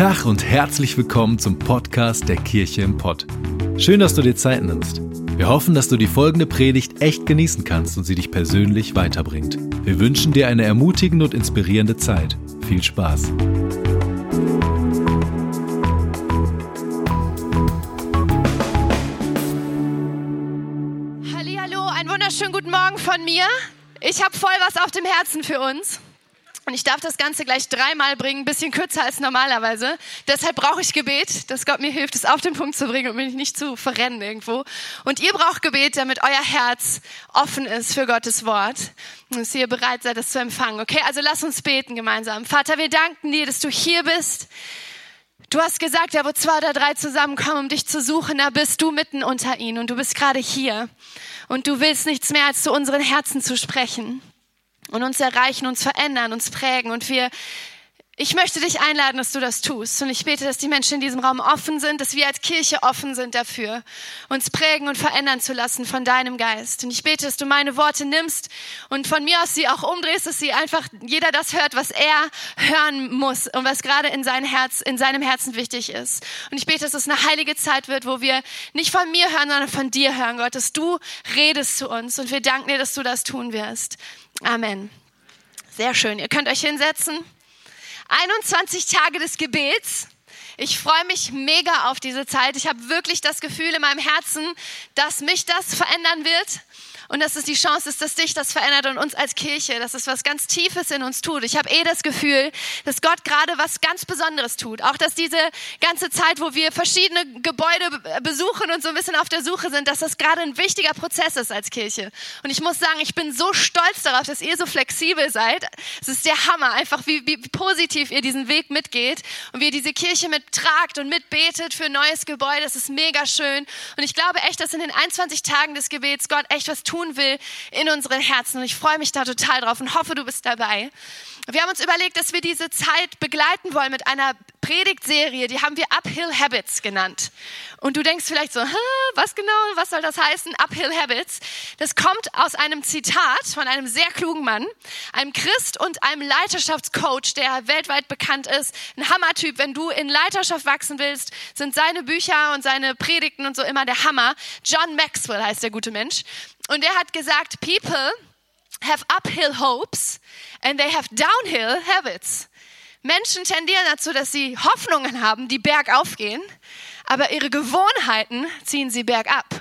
Tag und herzlich willkommen zum Podcast der Kirche im Pott. Schön, dass du dir Zeit nimmst. Wir hoffen, dass du die folgende Predigt echt genießen kannst und sie dich persönlich weiterbringt. Wir wünschen dir eine ermutigende und inspirierende Zeit. Viel Spaß. Hallo, einen wunderschönen guten Morgen von mir. Ich habe voll was auf dem Herzen für uns. Und ich darf das Ganze gleich dreimal bringen, ein bisschen kürzer als normalerweise. Deshalb brauche ich Gebet, dass Gott mir hilft, es auf den Punkt zu bringen und mich nicht zu verrennen irgendwo. Und ihr braucht Gebet, damit euer Herz offen ist für Gottes Wort. Und dass ihr bereit seid, das zu empfangen. Okay, also lass uns beten gemeinsam. Vater, wir danken dir, dass du hier bist. Du hast gesagt, ja, wo zwei oder drei zusammenkommen, um dich zu suchen, da bist du mitten unter ihnen und du bist gerade hier. Und du willst nichts mehr, als zu unseren Herzen zu sprechen und uns erreichen, uns verändern, uns prägen. Und wir ich möchte dich einladen, dass du das tust. Und ich bete, dass die Menschen in diesem Raum offen sind, dass wir als Kirche offen sind dafür, uns prägen und verändern zu lassen von deinem Geist. Und ich bete, dass du meine Worte nimmst und von mir aus sie auch umdrehst, dass sie einfach jeder das hört, was er hören muss und was gerade in, sein Herz, in seinem Herzen wichtig ist. Und ich bete, dass es eine heilige Zeit wird, wo wir nicht von mir hören, sondern von dir hören, Gott, dass du redest zu uns. Und wir danken dir, dass du das tun wirst. Amen. Sehr schön. Ihr könnt euch hinsetzen. 21 Tage des Gebets. Ich freue mich mega auf diese Zeit. Ich habe wirklich das Gefühl in meinem Herzen, dass mich das verändern wird und dass es die Chance ist, dass dich das verändert und uns als Kirche, dass es was ganz Tiefes in uns tut. Ich habe eh das Gefühl, dass Gott gerade was ganz Besonderes tut. Auch dass diese ganze Zeit, wo wir verschiedene Gebäude besuchen und so ein bisschen auf der Suche sind, dass das gerade ein wichtiger Prozess ist als Kirche. Und ich muss sagen, ich bin so stolz darauf, dass ihr so flexibel seid. Es ist der Hammer, einfach wie, wie positiv ihr diesen Weg mitgeht und wie ihr diese Kirche mittragt und mitbetet für ein neues Gebäude. Das ist mega schön. Und ich glaube echt, dass in den 21 Tagen des Gebets Gott echt was tun tun will in unseren Herzen. Und ich freue mich da total drauf und hoffe, du bist dabei. Wir haben uns überlegt, dass wir diese Zeit begleiten wollen mit einer Predigtserie, die haben wir Uphill Habits genannt. Und du denkst vielleicht so, was genau, was soll das heißen? Uphill Habits. Das kommt aus einem Zitat von einem sehr klugen Mann, einem Christ und einem Leiterschaftscoach, der weltweit bekannt ist. Ein Hammertyp. Wenn du in Leiterschaft wachsen willst, sind seine Bücher und seine Predigten und so immer der Hammer. John Maxwell heißt der gute Mensch. Und er hat gesagt, people have uphill hopes and they have downhill habits. Menschen tendieren dazu, dass sie Hoffnungen haben, die bergauf gehen, aber ihre Gewohnheiten ziehen sie bergab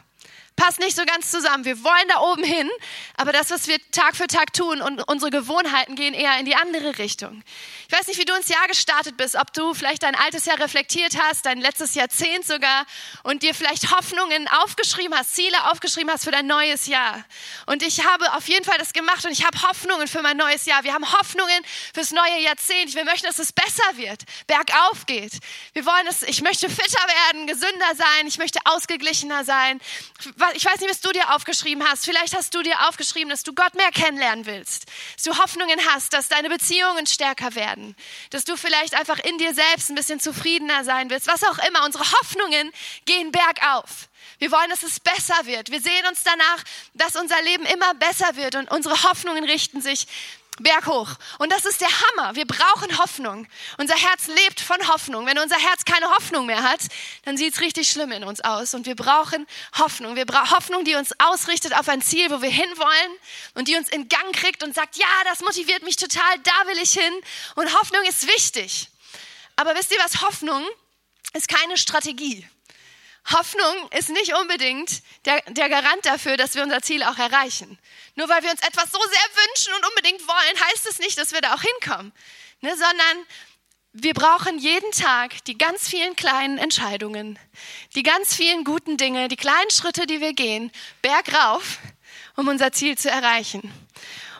passt nicht so ganz zusammen. Wir wollen da oben hin, aber das, was wir Tag für Tag tun und unsere Gewohnheiten gehen eher in die andere Richtung. Ich weiß nicht, wie du ins Jahr gestartet bist, ob du vielleicht dein altes Jahr reflektiert hast, dein letztes Jahrzehnt sogar und dir vielleicht Hoffnungen aufgeschrieben hast, Ziele aufgeschrieben hast für dein neues Jahr. Und ich habe auf jeden Fall das gemacht und ich habe Hoffnungen für mein neues Jahr. Wir haben Hoffnungen fürs neue Jahrzehnt. Wir möchten, dass es besser wird, bergauf geht. Wir wollen, dass ich möchte fitter werden, gesünder sein, ich möchte ausgeglichener sein ich weiß nicht, was du dir aufgeschrieben hast. Vielleicht hast du dir aufgeschrieben, dass du Gott mehr kennenlernen willst. Dass du Hoffnungen hast, dass deine Beziehungen stärker werden. Dass du vielleicht einfach in dir selbst ein bisschen zufriedener sein willst. Was auch immer. Unsere Hoffnungen gehen bergauf. Wir wollen, dass es besser wird. Wir sehen uns danach, dass unser Leben immer besser wird und unsere Hoffnungen richten sich berghoch. Und das ist der Hammer. Wir brauchen Hoffnung. Unser Herz lebt von Hoffnung. Wenn unser Herz keine Hoffnung mehr hat, dann sieht es richtig schlimm in uns aus. Und wir brauchen Hoffnung. Wir brauchen Hoffnung, die uns ausrichtet auf ein Ziel, wo wir hinwollen und die uns in Gang kriegt und sagt, ja, das motiviert mich total, da will ich hin. Und Hoffnung ist wichtig. Aber wisst ihr was? Hoffnung ist keine Strategie. Hoffnung ist nicht unbedingt der, der Garant dafür, dass wir unser Ziel auch erreichen. Nur weil wir uns etwas so sehr wünschen und unbedingt wollen, heißt es nicht, dass wir da auch hinkommen. Ne, sondern wir brauchen jeden Tag die ganz vielen kleinen Entscheidungen, die ganz vielen guten Dinge, die kleinen Schritte, die wir gehen, bergauf, um unser Ziel zu erreichen.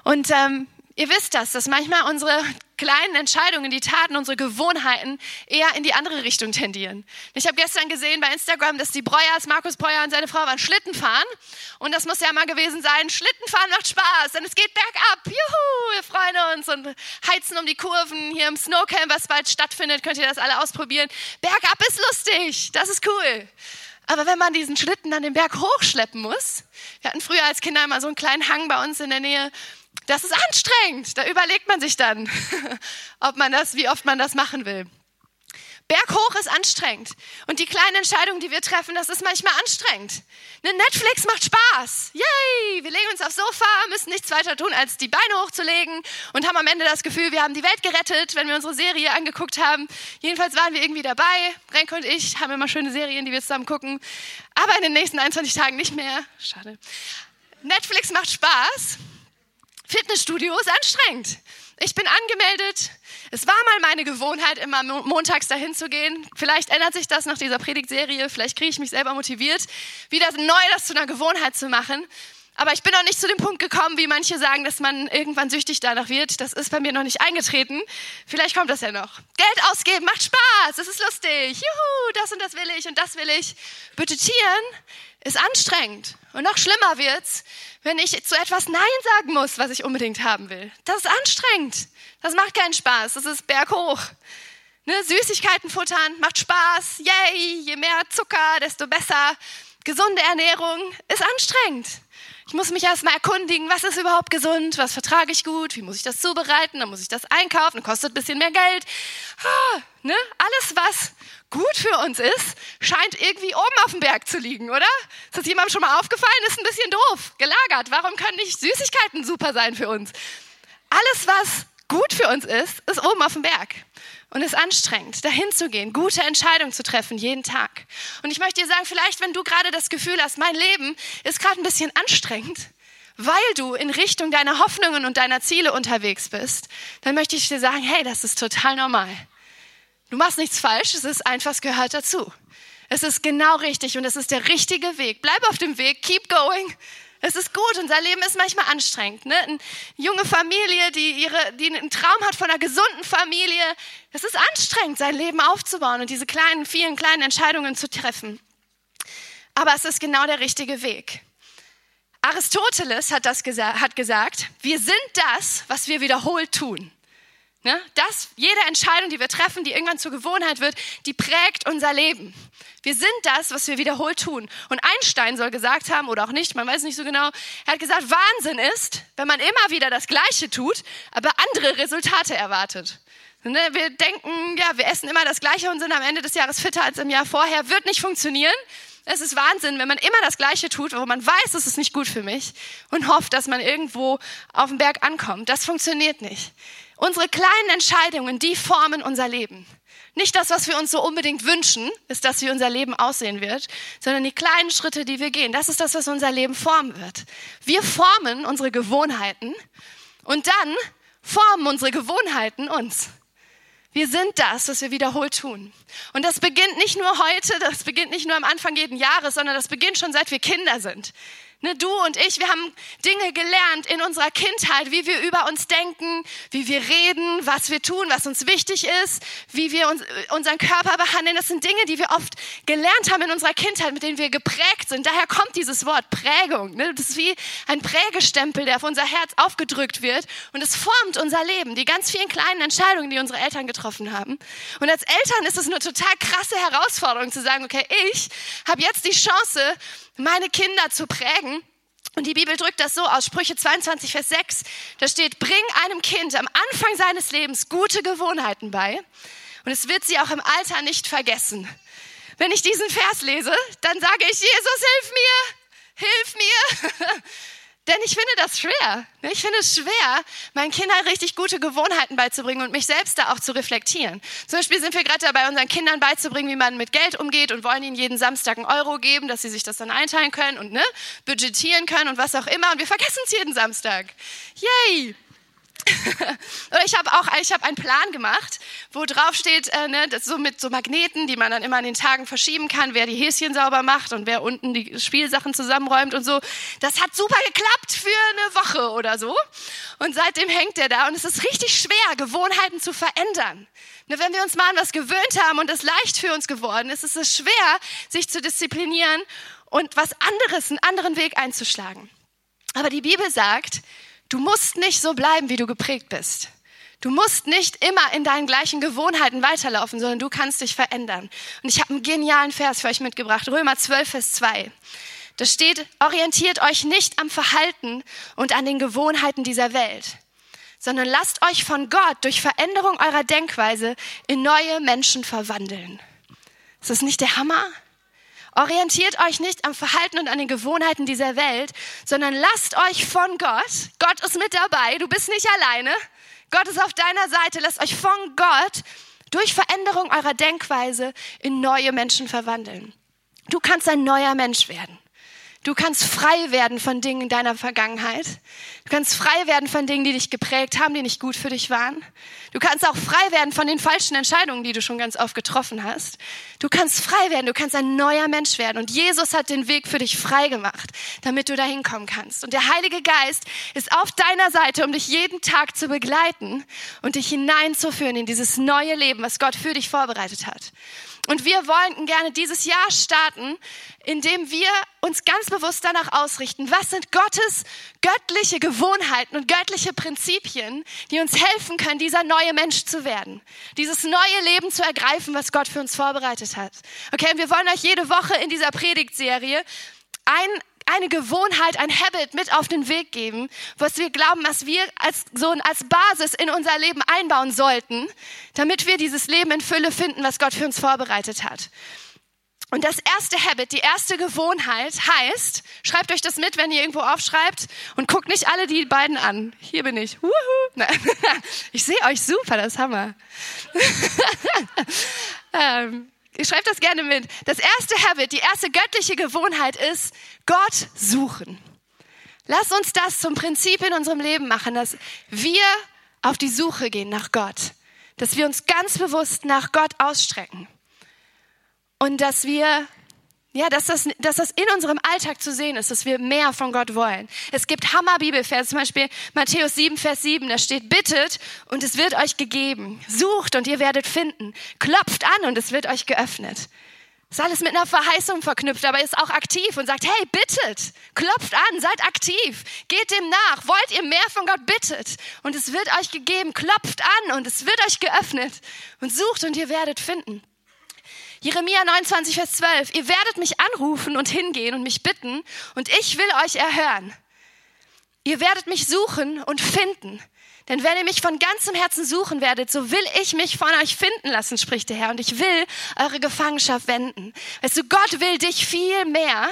Und ähm, Ihr wisst das, dass manchmal unsere kleinen Entscheidungen, die Taten, unsere Gewohnheiten eher in die andere Richtung tendieren. Ich habe gestern gesehen bei Instagram, dass die Breuers, Markus Breuer und seine Frau waren Schlitten fahren. Und das muss ja mal gewesen sein. Schlittenfahren macht Spaß, denn es geht bergab. Juhu, wir freuen uns und heizen um die Kurven. Hier im Snowcamp, was bald stattfindet, könnt ihr das alle ausprobieren. Bergab ist lustig, das ist cool. Aber wenn man diesen Schlitten dann den Berg hochschleppen muss, wir hatten früher als Kinder immer so einen kleinen Hang bei uns in der Nähe, das ist anstrengend. Da überlegt man sich dann, ob man das, wie oft man das machen will. Berghoch ist anstrengend. Und die kleinen Entscheidungen, die wir treffen, das ist manchmal anstrengend. Ne, Netflix macht Spaß. Yay! Wir legen uns aufs Sofa, müssen nichts weiter tun, als die Beine hochzulegen und haben am Ende das Gefühl, wir haben die Welt gerettet, wenn wir unsere Serie angeguckt haben. Jedenfalls waren wir irgendwie dabei. Renke und ich haben immer schöne Serien, die wir zusammen gucken. Aber in den nächsten 21 Tagen nicht mehr. Schade. Netflix macht Spaß. Fitnessstudio ist anstrengend. Ich bin angemeldet. Es war mal meine Gewohnheit, immer montags dahin zu gehen. Vielleicht ändert sich das nach dieser Predigtserie. Vielleicht kriege ich mich selber motiviert, wieder neu das zu einer Gewohnheit zu machen. Aber ich bin noch nicht zu dem Punkt gekommen, wie manche sagen, dass man irgendwann süchtig danach wird. Das ist bei mir noch nicht eingetreten. Vielleicht kommt das ja noch. Geld ausgeben macht Spaß, es ist lustig. Juhu, das und das will ich und das will ich. Budgetieren ist anstrengend. Und noch schlimmer wird's, wenn ich zu etwas Nein sagen muss, was ich unbedingt haben will. Das ist anstrengend. Das macht keinen Spaß. Das ist berghoch. Ne? Süßigkeiten futtern macht Spaß. Yay, je mehr Zucker, desto besser. Gesunde Ernährung ist anstrengend. Ich muss mich erstmal erkundigen, was ist überhaupt gesund, was vertrage ich gut, wie muss ich das zubereiten, dann muss ich das einkaufen, kostet ein bisschen mehr Geld. Ah, ne? Alles, was gut für uns ist, scheint irgendwie oben auf dem Berg zu liegen, oder? Ist das jemandem schon mal aufgefallen? Ist ein bisschen doof, gelagert. Warum können nicht Süßigkeiten super sein für uns? Alles, was gut für uns ist, ist oben auf dem Berg. Und es ist anstrengend, dahin zu gehen, gute Entscheidungen zu treffen, jeden Tag. Und ich möchte dir sagen, vielleicht, wenn du gerade das Gefühl hast, mein Leben ist gerade ein bisschen anstrengend, weil du in Richtung deiner Hoffnungen und deiner Ziele unterwegs bist, dann möchte ich dir sagen, hey, das ist total normal. Du machst nichts falsch, es ist einfach, es gehört dazu. Es ist genau richtig und es ist der richtige Weg. Bleib auf dem Weg, keep going. Es ist gut, unser Leben ist manchmal anstrengend. Ne? Eine junge Familie, die, ihre, die einen Traum hat von einer gesunden Familie, es ist anstrengend, sein Leben aufzubauen und diese kleinen, vielen kleinen Entscheidungen zu treffen. Aber es ist genau der richtige Weg. Aristoteles hat, das gesa hat gesagt, wir sind das, was wir wiederholt tun. Ne? Das, jede Entscheidung, die wir treffen, die irgendwann zur Gewohnheit wird, die prägt unser Leben. Wir sind das, was wir wiederholt tun. Und Einstein soll gesagt haben, oder auch nicht, man weiß nicht so genau, er hat gesagt, Wahnsinn ist, wenn man immer wieder das Gleiche tut, aber andere Resultate erwartet. Ne? Wir denken, ja, wir essen immer das Gleiche und sind am Ende des Jahres fitter als im Jahr vorher, wird nicht funktionieren. Es ist Wahnsinn, wenn man immer das Gleiche tut, wo man weiß, es ist nicht gut für mich und hofft, dass man irgendwo auf dem Berg ankommt. Das funktioniert nicht. Unsere kleinen Entscheidungen, die formen unser Leben. Nicht das, was wir uns so unbedingt wünschen, ist, dass wie unser Leben aussehen wird, sondern die kleinen Schritte, die wir gehen. Das ist das, was unser Leben formen wird. Wir formen unsere Gewohnheiten und dann formen unsere Gewohnheiten uns. Wir sind das, was wir wiederholt tun. Und das beginnt nicht nur heute, das beginnt nicht nur am Anfang jeden Jahres, sondern das beginnt schon seit wir Kinder sind. Ne, du und ich, wir haben Dinge gelernt in unserer Kindheit, wie wir über uns denken, wie wir reden, was wir tun, was uns wichtig ist, wie wir uns, unseren Körper behandeln. Das sind Dinge, die wir oft gelernt haben in unserer Kindheit, mit denen wir geprägt sind. Daher kommt dieses Wort Prägung. Ne? Das ist wie ein Prägestempel, der auf unser Herz aufgedrückt wird und es formt unser Leben, die ganz vielen kleinen Entscheidungen, die unsere Eltern getroffen haben. Und als Eltern ist es eine total krasse Herausforderung zu sagen, okay, ich habe jetzt die Chance, meine Kinder zu prägen. Und die Bibel drückt das so aus, Sprüche 22, Vers 6, da steht, bring einem Kind am Anfang seines Lebens gute Gewohnheiten bei und es wird sie auch im Alter nicht vergessen. Wenn ich diesen Vers lese, dann sage ich, Jesus, hilf mir, hilf mir. Denn ich finde das schwer. Ne? Ich finde es schwer, meinen Kindern richtig gute Gewohnheiten beizubringen und mich selbst da auch zu reflektieren. Zum Beispiel sind wir gerade dabei, unseren Kindern beizubringen, wie man mit Geld umgeht und wollen ihnen jeden Samstag einen Euro geben, dass sie sich das dann einteilen können und ne, budgetieren können und was auch immer. Und wir vergessen es jeden Samstag. Yay! ich habe auch ich hab einen Plan gemacht, wo drauf steht, äh, ne, so mit so Magneten, die man dann immer an den Tagen verschieben kann, wer die Häschen sauber macht und wer unten die Spielsachen zusammenräumt und so. Das hat super geklappt für eine Woche oder so. Und seitdem hängt der da und es ist richtig schwer, Gewohnheiten zu verändern. Ne, wenn wir uns mal an was gewöhnt haben und es leicht für uns geworden ist, ist es schwer, sich zu disziplinieren und was anderes, einen anderen Weg einzuschlagen. Aber die Bibel sagt, Du musst nicht so bleiben, wie du geprägt bist. Du musst nicht immer in deinen gleichen Gewohnheiten weiterlaufen, sondern du kannst dich verändern. Und ich habe einen genialen Vers für euch mitgebracht, Römer 12, Vers 2. Da steht, orientiert euch nicht am Verhalten und an den Gewohnheiten dieser Welt, sondern lasst euch von Gott durch Veränderung eurer Denkweise in neue Menschen verwandeln. Ist das nicht der Hammer? Orientiert euch nicht am Verhalten und an den Gewohnheiten dieser Welt, sondern lasst euch von Gott, Gott ist mit dabei, du bist nicht alleine, Gott ist auf deiner Seite, lasst euch von Gott durch Veränderung eurer Denkweise in neue Menschen verwandeln. Du kannst ein neuer Mensch werden. Du kannst frei werden von Dingen in deiner Vergangenheit. Du kannst frei werden von Dingen, die dich geprägt haben, die nicht gut für dich waren. Du kannst auch frei werden von den falschen Entscheidungen, die du schon ganz oft getroffen hast. Du kannst frei werden, du kannst ein neuer Mensch werden. Und Jesus hat den Weg für dich frei gemacht, damit du dahin kommen kannst. Und der Heilige Geist ist auf deiner Seite, um dich jeden Tag zu begleiten und dich hineinzuführen in dieses neue Leben, was Gott für dich vorbereitet hat. Und wir wollten gerne dieses Jahr starten, indem wir uns ganz bewusst danach ausrichten, was sind Gottes göttliche Gewohnheiten und göttliche Prinzipien, die uns helfen können, dieser neue Mensch zu werden, dieses neue Leben zu ergreifen, was Gott für uns vorbereitet hat. Okay, und wir wollen euch jede Woche in dieser Predigtserie ein, eine Gewohnheit, ein Habit mit auf den Weg geben, was wir glauben, was wir als, so als Basis in unser Leben einbauen sollten, damit wir dieses Leben in Fülle finden, was Gott für uns vorbereitet hat. Und das erste Habit, die erste Gewohnheit heißt, schreibt euch das mit, wenn ihr irgendwo aufschreibt und guckt nicht alle die beiden an. Hier bin ich. Wuhu. Ich sehe euch super, das ist Hammer. ähm, ich schreibe das gerne mit. Das erste Habit, die erste göttliche Gewohnheit ist Gott suchen. Lass uns das zum Prinzip in unserem Leben machen, dass wir auf die Suche gehen nach Gott. Dass wir uns ganz bewusst nach Gott ausstrecken. Und dass wir ja, dass das, dass das in unserem Alltag zu sehen ist, dass wir mehr von Gott wollen. Es gibt Hammer-Bibelverse, zum Beispiel Matthäus 7, Vers 7, da steht, bittet und es wird euch gegeben. Sucht und ihr werdet finden. Klopft an und es wird euch geöffnet. Ist alles mit einer Verheißung verknüpft, aber ist auch aktiv und sagt, hey, bittet, klopft an, seid aktiv, geht dem nach. Wollt ihr mehr von Gott, bittet und es wird euch gegeben. Klopft an und es wird euch geöffnet und sucht und ihr werdet finden. Jeremia 29, Vers 12. Ihr werdet mich anrufen und hingehen und mich bitten und ich will euch erhören. Ihr werdet mich suchen und finden. Denn wenn ihr mich von ganzem Herzen suchen werdet, so will ich mich von euch finden lassen, spricht der Herr. Und ich will eure Gefangenschaft wenden. Weißt du, Gott will dich viel mehr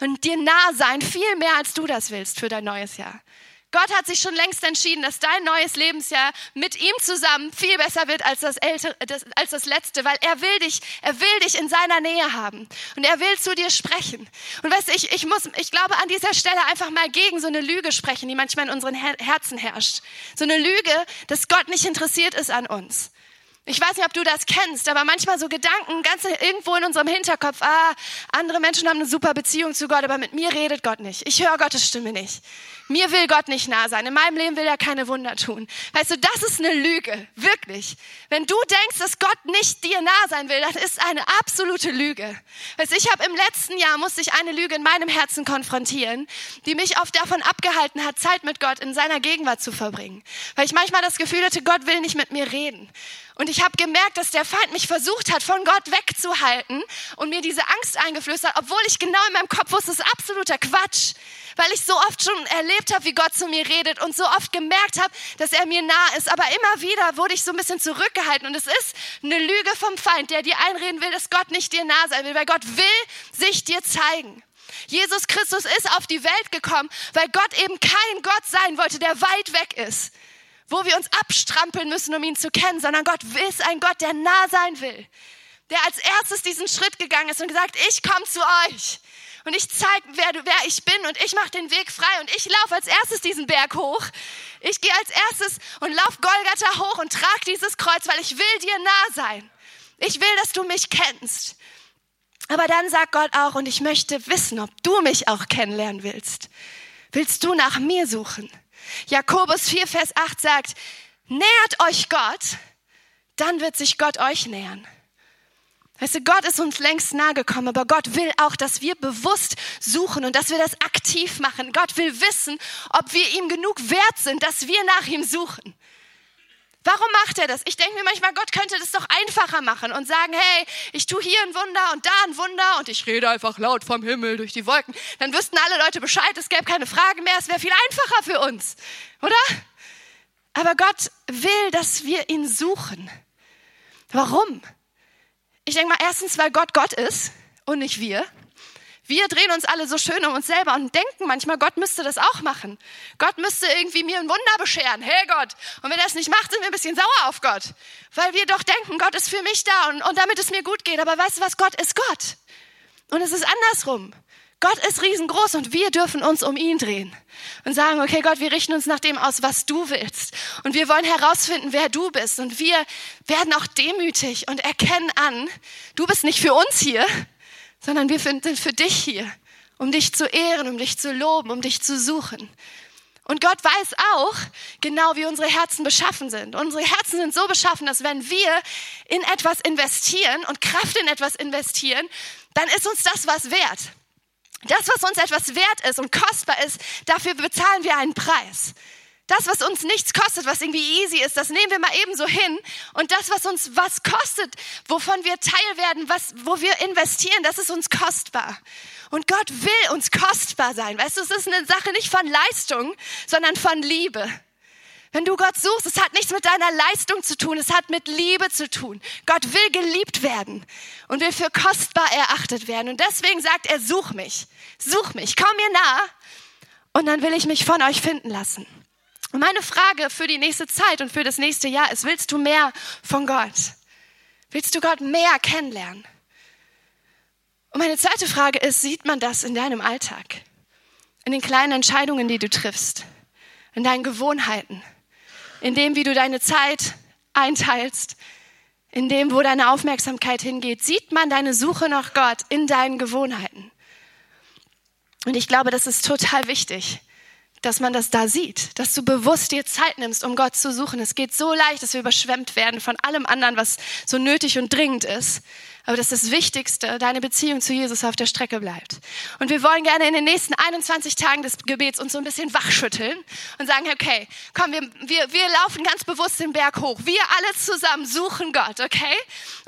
und dir nah sein, viel mehr als du das willst für dein neues Jahr. Gott hat sich schon längst entschieden, dass dein neues Lebensjahr mit ihm zusammen viel besser wird als das, ältere, das, als das letzte, weil er will dich, er will dich in seiner Nähe haben und er will zu dir sprechen. Und weißt du, ich, ich muss, ich glaube an dieser Stelle einfach mal gegen so eine Lüge sprechen, die manchmal in unseren Herzen herrscht. So eine Lüge, dass Gott nicht interessiert ist an uns. Ich weiß nicht, ob du das kennst, aber manchmal so Gedanken ganz irgendwo in unserem Hinterkopf, ah, andere Menschen haben eine super Beziehung zu Gott, aber mit mir redet Gott nicht. Ich höre Gottes Stimme nicht. Mir will Gott nicht nah sein. In meinem Leben will er keine Wunder tun. Weißt du, das ist eine Lüge. Wirklich. Wenn du denkst, dass Gott nicht dir nah sein will, das ist eine absolute Lüge. Weißt du, ich habe im letzten Jahr musste ich eine Lüge in meinem Herzen konfrontieren, die mich oft davon abgehalten hat, Zeit mit Gott in seiner Gegenwart zu verbringen. Weil ich manchmal das Gefühl hatte, Gott will nicht mit mir reden. Und ich habe gemerkt, dass der Feind mich versucht hat, von Gott wegzuhalten und mir diese Angst eingeflößt hat, obwohl ich genau in meinem Kopf wusste, das ist absoluter Quatsch weil ich so oft schon erlebt habe, wie Gott zu mir redet und so oft gemerkt habe, dass er mir nah ist. Aber immer wieder wurde ich so ein bisschen zurückgehalten und es ist eine Lüge vom Feind, der dir einreden will, dass Gott nicht dir nah sein will, weil Gott will sich dir zeigen. Jesus Christus ist auf die Welt gekommen, weil Gott eben kein Gott sein wollte, der weit weg ist, wo wir uns abstrampeln müssen, um ihn zu kennen, sondern Gott ist ein Gott, der nah sein will, der als erstes diesen Schritt gegangen ist und gesagt, ich komme zu euch und ich zeige, wer, wer ich bin und ich mache den Weg frei und ich laufe als erstes diesen Berg hoch. Ich gehe als erstes und laufe Golgatha hoch und trage dieses Kreuz, weil ich will dir nah sein. Ich will, dass du mich kennst. Aber dann sagt Gott auch, und ich möchte wissen, ob du mich auch kennenlernen willst. Willst du nach mir suchen? Jakobus 4, Vers 8 sagt, nähert euch Gott, dann wird sich Gott euch nähern. Weißt du, Gott ist uns längst nahe gekommen, aber Gott will auch, dass wir bewusst suchen und dass wir das aktiv machen. Gott will wissen, ob wir ihm genug wert sind, dass wir nach ihm suchen. Warum macht er das? Ich denke mir manchmal, Gott könnte das doch einfacher machen und sagen, hey, ich tue hier ein Wunder und da ein Wunder und ich rede einfach laut vom Himmel durch die Wolken. Dann wüssten alle Leute Bescheid, es gäbe keine Frage mehr, es wäre viel einfacher für uns, oder? Aber Gott will, dass wir ihn suchen. Warum? Ich denke mal, erstens, weil Gott Gott ist und nicht wir. Wir drehen uns alle so schön um uns selber und denken manchmal, Gott müsste das auch machen. Gott müsste irgendwie mir ein Wunder bescheren. Hey Gott. Und wenn er es nicht macht, sind wir ein bisschen sauer auf Gott. Weil wir doch denken, Gott ist für mich da und, und damit es mir gut geht. Aber weißt du was? Gott ist Gott. Und es ist andersrum. Gott ist riesengroß und wir dürfen uns um ihn drehen und sagen, okay Gott, wir richten uns nach dem aus, was du willst. Und wir wollen herausfinden, wer du bist. Und wir werden auch demütig und erkennen an, du bist nicht für uns hier, sondern wir sind für dich hier, um dich zu ehren, um dich zu loben, um dich zu suchen. Und Gott weiß auch genau, wie unsere Herzen beschaffen sind. Unsere Herzen sind so beschaffen, dass wenn wir in etwas investieren und Kraft in etwas investieren, dann ist uns das was wert. Das, was uns etwas wert ist und kostbar ist, dafür bezahlen wir einen Preis. Das, was uns nichts kostet, was irgendwie easy ist, das nehmen wir mal ebenso hin. Und das, was uns was kostet, wovon wir Teil werden, was, wo wir investieren, das ist uns kostbar. Und Gott will uns kostbar sein. Weißt du, es ist eine Sache nicht von Leistung, sondern von Liebe. Wenn du Gott suchst, es hat nichts mit deiner Leistung zu tun, es hat mit Liebe zu tun. Gott will geliebt werden und will für kostbar erachtet werden. Und deswegen sagt er, such mich, such mich, komm mir nah und dann will ich mich von euch finden lassen. Meine Frage für die nächste Zeit und für das nächste Jahr ist, willst du mehr von Gott? Willst du Gott mehr kennenlernen? Und meine zweite Frage ist, sieht man das in deinem Alltag? In den kleinen Entscheidungen, die du triffst? In deinen Gewohnheiten? In dem, wie du deine Zeit einteilst? In dem, wo deine Aufmerksamkeit hingeht? Sieht man deine Suche nach Gott in deinen Gewohnheiten? Und ich glaube, das ist total wichtig dass man das da sieht, dass du bewusst dir Zeit nimmst, um Gott zu suchen. Es geht so leicht, dass wir überschwemmt werden von allem anderen, was so nötig und dringend ist aber dass das Wichtigste, deine Beziehung zu Jesus auf der Strecke bleibt. Und wir wollen gerne in den nächsten 21 Tagen des Gebets uns so ein bisschen wachschütteln und sagen, okay, komm, wir, wir, wir laufen ganz bewusst den Berg hoch. Wir alle zusammen suchen Gott, okay?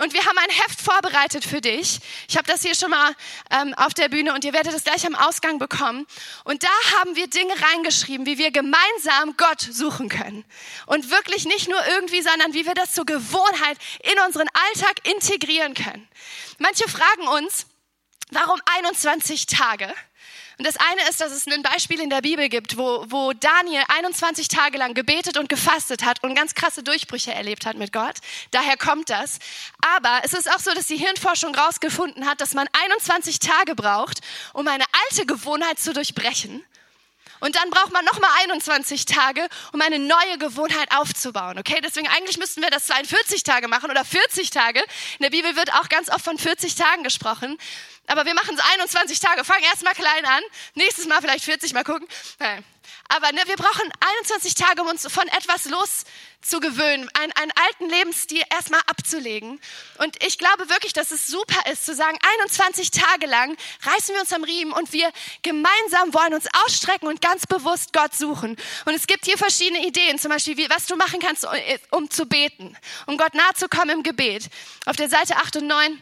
Und wir haben ein Heft vorbereitet für dich. Ich habe das hier schon mal ähm, auf der Bühne und ihr werdet es gleich am Ausgang bekommen. Und da haben wir Dinge reingeschrieben, wie wir gemeinsam Gott suchen können. Und wirklich nicht nur irgendwie, sondern wie wir das zur Gewohnheit in unseren Alltag integrieren können. Manche fragen uns, warum 21 Tage? Und das eine ist, dass es ein Beispiel in der Bibel gibt, wo, wo Daniel 21 Tage lang gebetet und gefastet hat und ganz krasse Durchbrüche erlebt hat mit Gott. Daher kommt das. Aber es ist auch so, dass die Hirnforschung herausgefunden hat, dass man 21 Tage braucht, um eine alte Gewohnheit zu durchbrechen. Und dann braucht man nochmal 21 Tage, um eine neue Gewohnheit aufzubauen. Okay, deswegen eigentlich müssten wir das 42 Tage machen oder 40 Tage. In der Bibel wird auch ganz oft von 40 Tagen gesprochen. Aber wir machen es 21 Tage. Fangen erstmal klein an. Nächstes Mal vielleicht 40, mal gucken. Aber ne, wir brauchen 21 Tage, um uns von etwas loszugewöhnen, einen, einen alten Lebensstil erstmal abzulegen. Und ich glaube wirklich, dass es super ist, zu sagen, 21 Tage lang reißen wir uns am Riemen und wir gemeinsam wollen uns ausstrecken und ganz bewusst Gott suchen. Und es gibt hier verschiedene Ideen, zum Beispiel, wie, was du machen kannst, um zu beten, um Gott nahe zu kommen im Gebet. Auf der Seite 8 und 9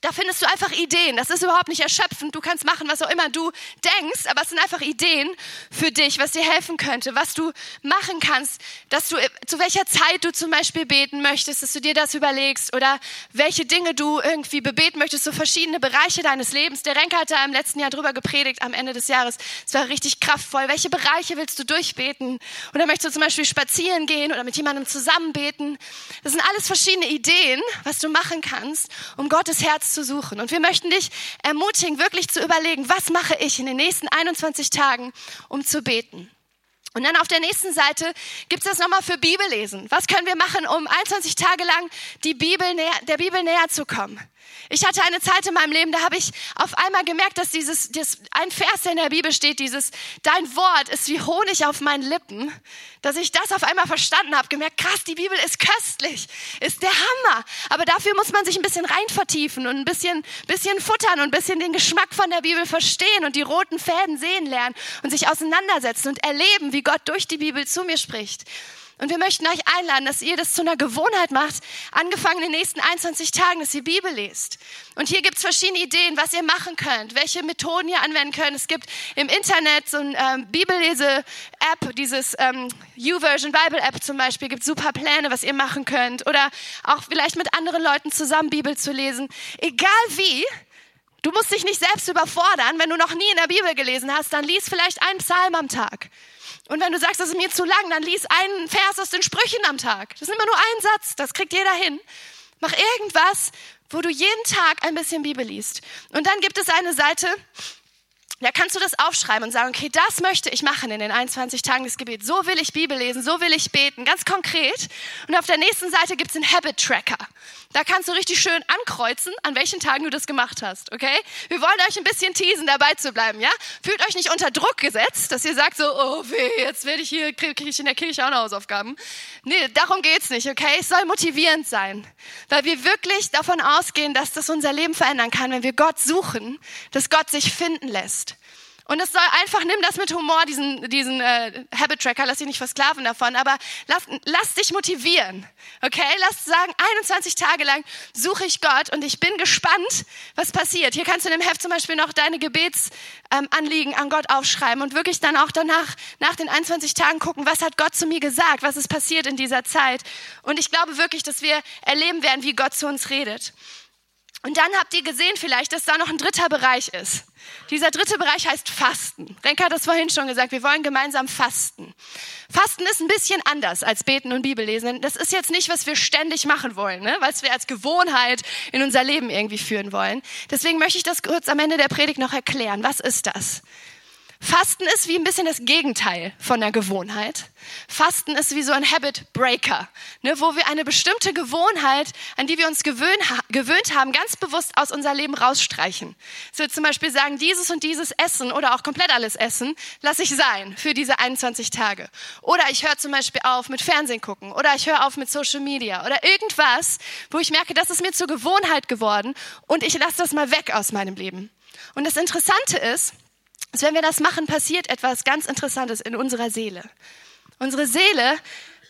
da findest du einfach Ideen. Das ist überhaupt nicht erschöpfend. Du kannst machen, was auch immer du denkst, aber es sind einfach Ideen für dich, was dir helfen könnte, was du machen kannst, dass du zu welcher Zeit du zum Beispiel beten möchtest, dass du dir das überlegst oder welche Dinge du irgendwie bebeten möchtest, so verschiedene Bereiche deines Lebens. Der Renker hat da im letzten Jahr drüber gepredigt am Ende des Jahres. Es war richtig kraftvoll. Welche Bereiche willst du durchbeten? Oder möchtest du zum Beispiel spazieren gehen oder mit jemandem zusammen beten? Das sind alles verschiedene Ideen, was du machen kannst, um Gottes Herz zu suchen. Und wir möchten dich ermutigen, wirklich zu überlegen, was mache ich in den nächsten 21 Tagen, um zu beten. Und dann auf der nächsten Seite gibt es das nochmal für Bibellesen. Was können wir machen, um 21 Tage lang die Bibel näher, der Bibel näher zu kommen? Ich hatte eine Zeit in meinem Leben, da habe ich auf einmal gemerkt, dass dieses, dieses, ein Vers, der in der Bibel steht, dieses, dein Wort ist wie Honig auf meinen Lippen, dass ich das auf einmal verstanden habe, gemerkt, krass, die Bibel ist köstlich, ist der Hammer. Aber dafür muss man sich ein bisschen rein vertiefen und ein bisschen, bisschen futtern und ein bisschen den Geschmack von der Bibel verstehen und die roten Fäden sehen lernen und sich auseinandersetzen und erleben, wie Gott durch die Bibel zu mir spricht. Und wir möchten euch einladen, dass ihr das zu einer Gewohnheit macht, angefangen in den nächsten 21 Tagen, dass ihr Bibel lest. Und hier gibt es verschiedene Ideen, was ihr machen könnt, welche Methoden ihr anwenden könnt. Es gibt im Internet so eine ähm, Bibellese-App, dieses ähm, YouVersion Bible-App zum Beispiel, gibt super Pläne, was ihr machen könnt. Oder auch vielleicht mit anderen Leuten zusammen Bibel zu lesen. Egal wie, Du musst dich nicht selbst überfordern. Wenn du noch nie in der Bibel gelesen hast, dann lies vielleicht einen Psalm am Tag. Und wenn du sagst, das ist mir zu lang, dann lies einen Vers aus den Sprüchen am Tag. Das ist immer nur ein Satz, das kriegt jeder hin. Mach irgendwas, wo du jeden Tag ein bisschen Bibel liest. Und dann gibt es eine Seite, da kannst du das aufschreiben und sagen, okay, das möchte ich machen in den 21 Tagen des Gebets. So will ich Bibel lesen, so will ich beten, ganz konkret. Und auf der nächsten Seite gibt es einen Habit Tracker. Da kannst du richtig schön ankreuzen, an welchen Tagen du das gemacht hast, okay? Wir wollen euch ein bisschen teasen, dabei zu bleiben, ja? Fühlt euch nicht unter Druck gesetzt, dass ihr sagt so, oh weh, jetzt werde ich hier, kriege ich in der Kirche auch noch Hausaufgaben. Nee, darum geht's nicht, okay? Es soll motivierend sein, weil wir wirklich davon ausgehen, dass das unser Leben verändern kann, wenn wir Gott suchen, dass Gott sich finden lässt. Und es soll einfach, nimm das mit Humor, diesen, diesen äh, Habit Tracker, lass dich nicht versklaven davon, aber lass, lass dich motivieren. Okay? Lass sagen, 21 Tage lang suche ich Gott und ich bin gespannt, was passiert. Hier kannst du in dem Heft zum Beispiel noch deine Gebetsanliegen ähm, an Gott aufschreiben und wirklich dann auch danach, nach den 21 Tagen gucken, was hat Gott zu mir gesagt, was ist passiert in dieser Zeit. Und ich glaube wirklich, dass wir erleben werden, wie Gott zu uns redet. Und dann habt ihr gesehen vielleicht, dass da noch ein dritter Bereich ist. Dieser dritte Bereich heißt Fasten. Renke hat das vorhin schon gesagt, wir wollen gemeinsam fasten. Fasten ist ein bisschen anders als Beten und Bibellesen. Das ist jetzt nicht, was wir ständig machen wollen, ne? was wir als Gewohnheit in unser Leben irgendwie führen wollen. Deswegen möchte ich das kurz am Ende der Predigt noch erklären. Was ist das? Fasten ist wie ein bisschen das Gegenteil von der Gewohnheit. Fasten ist wie so ein Habit Breaker, ne, wo wir eine bestimmte Gewohnheit, an die wir uns gewöhnt, gewöhnt haben, ganz bewusst aus unser Leben rausstreichen. So zum Beispiel sagen, dieses und dieses Essen oder auch komplett alles Essen lasse ich sein für diese 21 Tage. Oder ich höre zum Beispiel auf mit Fernsehen gucken oder ich höre auf mit Social Media oder irgendwas, wo ich merke, das ist mir zur Gewohnheit geworden und ich lasse das mal weg aus meinem Leben. Und das Interessante ist, dass wenn wir das machen, passiert etwas ganz Interessantes in unserer Seele. Unsere Seele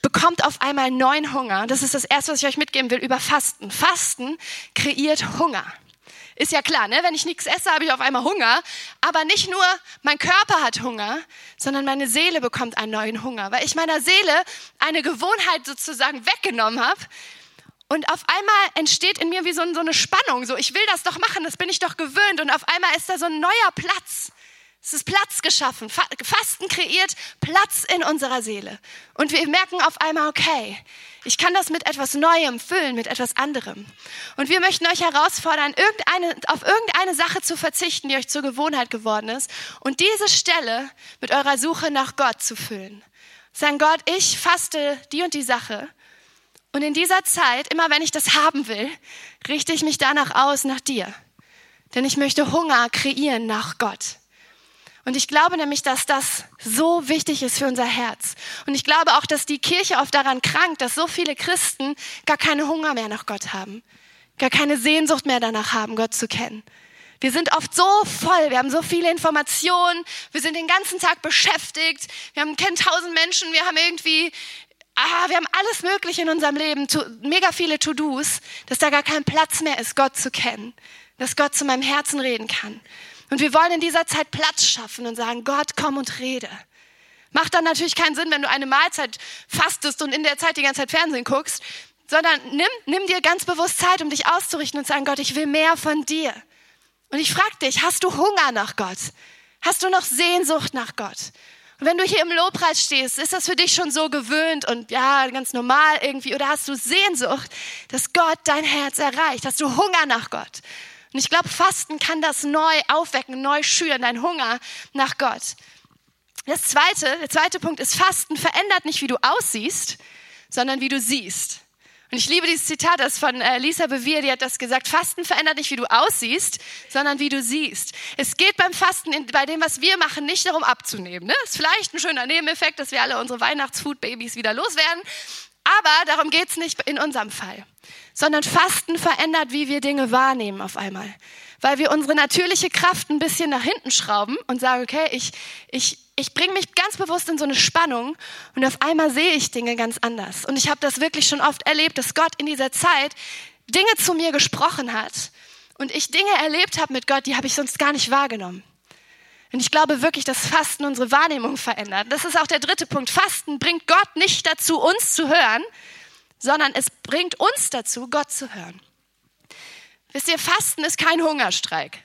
bekommt auf einmal neuen Hunger. Das ist das Erste, was ich euch mitgeben will über Fasten. Fasten kreiert Hunger. Ist ja klar, ne? wenn ich nichts esse, habe ich auf einmal Hunger. Aber nicht nur mein Körper hat Hunger, sondern meine Seele bekommt einen neuen Hunger, weil ich meiner Seele eine Gewohnheit sozusagen weggenommen habe. Und auf einmal entsteht in mir wie so, so eine Spannung. So, ich will das doch machen, das bin ich doch gewöhnt. Und auf einmal ist da so ein neuer Platz. Es ist Platz geschaffen. Fasten kreiert Platz in unserer Seele. Und wir merken auf einmal, okay, ich kann das mit etwas Neuem füllen, mit etwas anderem. Und wir möchten euch herausfordern, irgendeine, auf irgendeine Sache zu verzichten, die euch zur Gewohnheit geworden ist und diese Stelle mit eurer Suche nach Gott zu füllen. Sagen Gott, ich faste die und die Sache. Und in dieser Zeit, immer wenn ich das haben will, richte ich mich danach aus nach dir. Denn ich möchte Hunger kreieren nach Gott. Und ich glaube nämlich, dass das so wichtig ist für unser Herz. Und ich glaube auch, dass die Kirche oft daran krankt, dass so viele Christen gar keinen Hunger mehr nach Gott haben, gar keine Sehnsucht mehr danach haben, Gott zu kennen. Wir sind oft so voll, wir haben so viele Informationen, wir sind den ganzen Tag beschäftigt, wir haben, kennen tausend Menschen, wir haben irgendwie, ah, wir haben alles Mögliche in unserem Leben, mega viele To-Dos, dass da gar kein Platz mehr ist, Gott zu kennen, dass Gott zu meinem Herzen reden kann. Und wir wollen in dieser Zeit Platz schaffen und sagen, Gott, komm und rede. Macht dann natürlich keinen Sinn, wenn du eine Mahlzeit fastest und in der Zeit die ganze Zeit Fernsehen guckst, sondern nimm, nimm dir ganz bewusst Zeit, um dich auszurichten und sagen, Gott, ich will mehr von dir. Und ich frage dich, hast du Hunger nach Gott? Hast du noch Sehnsucht nach Gott? Und wenn du hier im Lobpreis stehst, ist das für dich schon so gewöhnt und ja, ganz normal irgendwie? Oder hast du Sehnsucht, dass Gott dein Herz erreicht? Hast du Hunger nach Gott? Und ich glaube, Fasten kann das neu aufwecken, neu schüren, dein Hunger nach Gott. Das zweite, der zweite Punkt ist, Fasten verändert nicht, wie du aussiehst, sondern wie du siehst. Und ich liebe dieses Zitat, das von äh, Lisa Bevier, die hat das gesagt, Fasten verändert nicht, wie du aussiehst, sondern wie du siehst. Es geht beim Fasten, bei dem, was wir machen, nicht darum abzunehmen. Ne? Ist vielleicht ein schöner Nebeneffekt, dass wir alle unsere Weihnachtsfood-Babys wieder loswerden. Aber darum geht es nicht in unserem Fall, sondern Fasten verändert, wie wir Dinge wahrnehmen auf einmal. Weil wir unsere natürliche Kraft ein bisschen nach hinten schrauben und sagen, okay, ich, ich, ich bringe mich ganz bewusst in so eine Spannung und auf einmal sehe ich Dinge ganz anders. Und ich habe das wirklich schon oft erlebt, dass Gott in dieser Zeit Dinge zu mir gesprochen hat und ich Dinge erlebt habe mit Gott, die habe ich sonst gar nicht wahrgenommen. Und ich glaube wirklich, dass Fasten unsere Wahrnehmung verändert. Das ist auch der dritte Punkt. Fasten bringt Gott nicht dazu, uns zu hören, sondern es bringt uns dazu, Gott zu hören. Wisst ihr, Fasten ist kein Hungerstreik.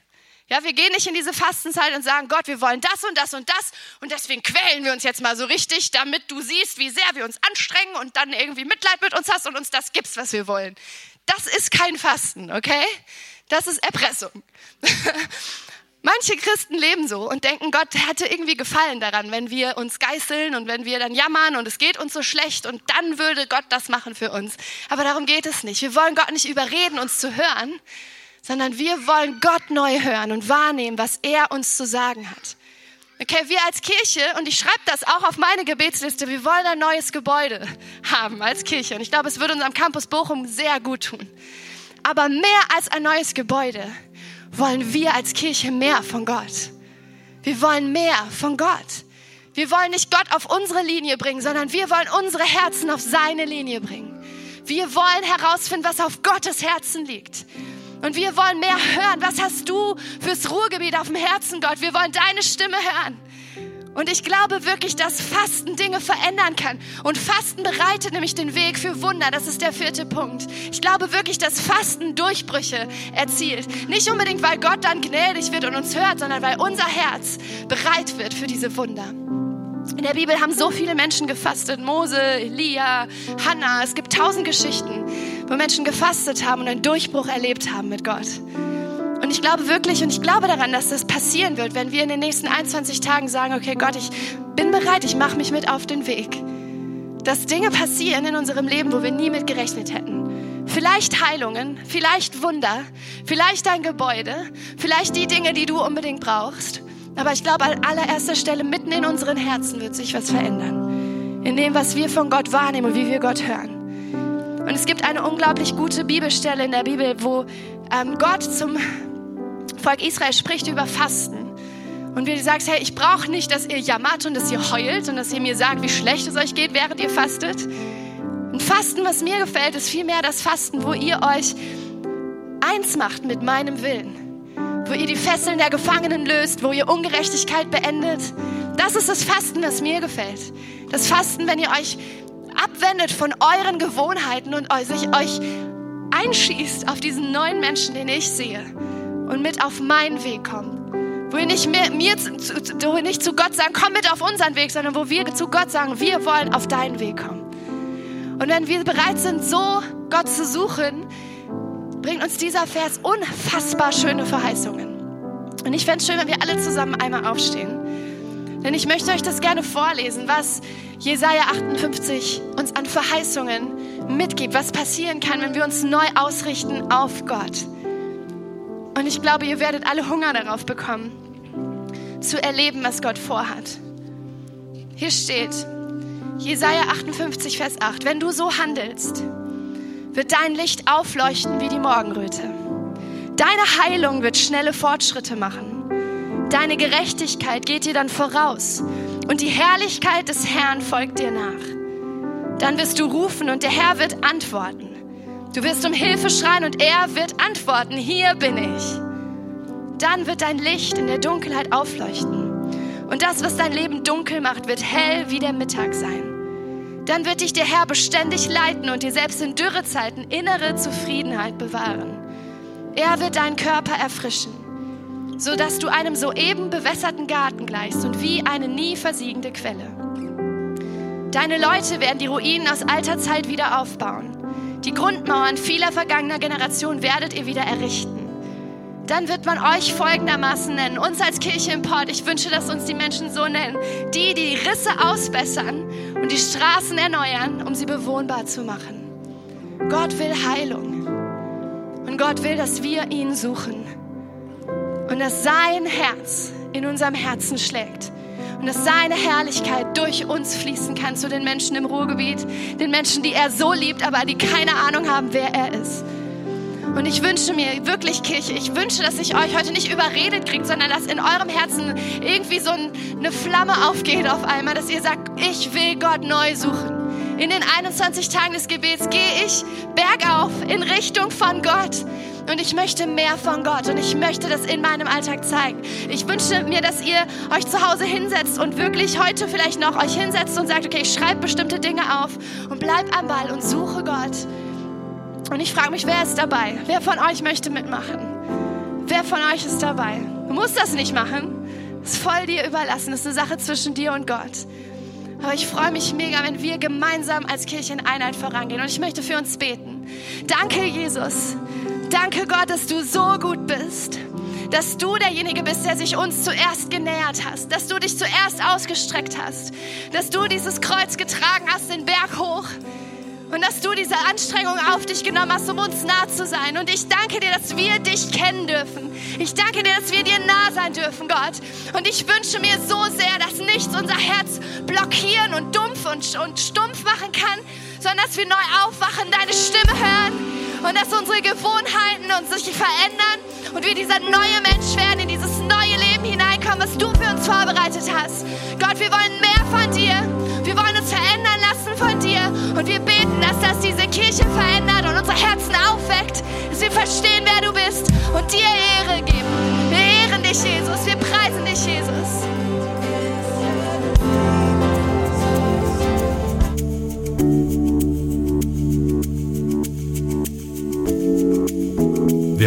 Ja, wir gehen nicht in diese Fastenzeit und sagen, Gott, wir wollen das und das und das und deswegen quälen wir uns jetzt mal so richtig, damit du siehst, wie sehr wir uns anstrengen und dann irgendwie Mitleid mit uns hast und uns das gibst, was wir wollen. Das ist kein Fasten, okay? Das ist Erpressung. Manche Christen leben so und denken, Gott hätte irgendwie Gefallen daran, wenn wir uns geißeln und wenn wir dann jammern und es geht uns so schlecht und dann würde Gott das machen für uns. Aber darum geht es nicht. Wir wollen Gott nicht überreden, uns zu hören, sondern wir wollen Gott neu hören und wahrnehmen, was er uns zu sagen hat. Okay, wir als Kirche, und ich schreibe das auch auf meine Gebetsliste, wir wollen ein neues Gebäude haben als Kirche. Und ich glaube, es würde uns am Campus Bochum sehr gut tun. Aber mehr als ein neues Gebäude wollen wir als Kirche mehr von Gott. Wir wollen mehr von Gott. Wir wollen nicht Gott auf unsere Linie bringen, sondern wir wollen unsere Herzen auf seine Linie bringen. Wir wollen herausfinden, was auf Gottes Herzen liegt. Und wir wollen mehr hören. Was hast du fürs Ruhrgebiet auf dem Herzen, Gott? Wir wollen deine Stimme hören. Und ich glaube wirklich, dass Fasten Dinge verändern kann. Und Fasten bereitet nämlich den Weg für Wunder. Das ist der vierte Punkt. Ich glaube wirklich, dass Fasten Durchbrüche erzielt. Nicht unbedingt, weil Gott dann gnädig wird und uns hört, sondern weil unser Herz bereit wird für diese Wunder. In der Bibel haben so viele Menschen gefastet. Mose, Elia, Hannah. Es gibt tausend Geschichten, wo Menschen gefastet haben und einen Durchbruch erlebt haben mit Gott. Und ich glaube wirklich und ich glaube daran, dass das passieren wird, wenn wir in den nächsten 21 Tagen sagen, okay Gott, ich bin bereit, ich mache mich mit auf den Weg. Dass Dinge passieren in unserem Leben, wo wir nie mit gerechnet hätten. Vielleicht Heilungen, vielleicht Wunder, vielleicht ein Gebäude, vielleicht die Dinge, die du unbedingt brauchst. Aber ich glaube, an allererster Stelle, mitten in unseren Herzen wird sich was verändern. In dem, was wir von Gott wahrnehmen und wie wir Gott hören. Und es gibt eine unglaublich gute Bibelstelle in der Bibel, wo ähm, Gott zum Volk Israel spricht über Fasten. Und wie du sagst, hey, ich brauche nicht, dass ihr jammert und dass ihr heult und dass ihr mir sagt, wie schlecht es euch geht, während ihr fastet. Ein Fasten, was mir gefällt, ist vielmehr das Fasten, wo ihr euch eins macht mit meinem Willen. Wo ihr die Fesseln der Gefangenen löst, wo ihr Ungerechtigkeit beendet. Das ist das Fasten, das mir gefällt. Das Fasten, wenn ihr euch abwendet von euren Gewohnheiten und sich euch einschießt auf diesen neuen Menschen, den ich sehe und mit auf meinen Weg kommt. Wo wir nicht, mehr, mir zu, wo nicht zu Gott sagen, komm mit auf unseren Weg, sondern wo wir zu Gott sagen, wir wollen auf deinen Weg kommen. Und wenn wir bereit sind, so Gott zu suchen, bringt uns dieser Vers unfassbar schöne Verheißungen. Und ich fände es schön, wenn wir alle zusammen einmal aufstehen. Denn ich möchte euch das gerne vorlesen, was Jesaja 58 uns an Verheißungen mitgibt, was passieren kann, wenn wir uns neu ausrichten auf Gott. Und ich glaube, ihr werdet alle Hunger darauf bekommen, zu erleben, was Gott vorhat. Hier steht, Jesaja 58, Vers 8, wenn du so handelst, wird dein Licht aufleuchten wie die Morgenröte. Deine Heilung wird schnelle Fortschritte machen. Deine Gerechtigkeit geht dir dann voraus und die Herrlichkeit des Herrn folgt dir nach. Dann wirst du rufen und der Herr wird antworten. Du wirst um Hilfe schreien und er wird antworten, hier bin ich. Dann wird dein Licht in der Dunkelheit aufleuchten. Und das, was dein Leben dunkel macht, wird hell wie der Mittag sein. Dann wird dich der Herr beständig leiten und dir selbst in Dürrezeiten innere Zufriedenheit bewahren. Er wird deinen Körper erfrischen, sodass du einem soeben bewässerten Garten gleichst und wie eine nie versiegende Quelle. Deine Leute werden die Ruinen aus alter Zeit wieder aufbauen. Die Grundmauern vieler vergangener Generationen werdet ihr wieder errichten. Dann wird man euch folgendermaßen nennen, uns als Kirche im Port. Ich wünsche, dass uns die Menschen so nennen. Die, die Risse ausbessern und die Straßen erneuern, um sie bewohnbar zu machen. Gott will Heilung. Und Gott will, dass wir ihn suchen. Und dass sein Herz in unserem Herzen schlägt und dass seine Herrlichkeit durch uns fließen kann zu den Menschen im Ruhrgebiet, den Menschen, die er so liebt, aber die keine Ahnung haben, wer er ist. Und ich wünsche mir wirklich, Kirche, ich wünsche, dass ich euch heute nicht überredet kriegt, sondern dass in eurem Herzen irgendwie so eine Flamme aufgeht auf einmal, dass ihr sagt, ich will Gott neu suchen. In den 21 Tagen des Gebets gehe ich bergauf in Richtung von Gott. Und ich möchte mehr von Gott und ich möchte das in meinem Alltag zeigen. Ich wünsche mir, dass ihr euch zu Hause hinsetzt und wirklich heute vielleicht noch euch hinsetzt und sagt, okay, ich schreibe bestimmte Dinge auf und bleib am Ball und suche Gott. Und ich frage mich, wer ist dabei? Wer von euch möchte mitmachen? Wer von euch ist dabei? Du musst das nicht machen. Das ist voll dir überlassen. Das ist eine Sache zwischen dir und Gott. Aber ich freue mich mega, wenn wir gemeinsam als Kirche in Einheit vorangehen. Und ich möchte für uns beten. Danke, Jesus. Danke, Gott, dass du so gut bist. Dass du derjenige bist, der sich uns zuerst genähert hast. Dass du dich zuerst ausgestreckt hast. Dass du dieses Kreuz getragen hast, den Berg hoch. Und dass du diese Anstrengung auf dich genommen hast, um uns nah zu sein. Und ich danke dir, dass wir dich kennen dürfen. Ich danke dir, dass wir dir nah sein dürfen, Gott. Und ich wünsche mir so sehr, dass nichts unser Herz blockieren und dumpf und, und stumpf machen kann, sondern dass wir neu aufwachen, deine Stimme hören und dass unsere Gewohnheiten uns sich verändern und wir dieser neue Mensch werden, in dieses neue Leben hineinkommen, was du für uns vorbereitet hast. Gott, wir wollen mehr von dir. Wir wollen uns verändern lassen von dir und wir beten, dass das diese Kirche verändert und unsere Herzen aufweckt, dass wir verstehen, wer du bist und dir Ehre geben. Wir ehren dich, Jesus. Wir preisen dich, Jesus.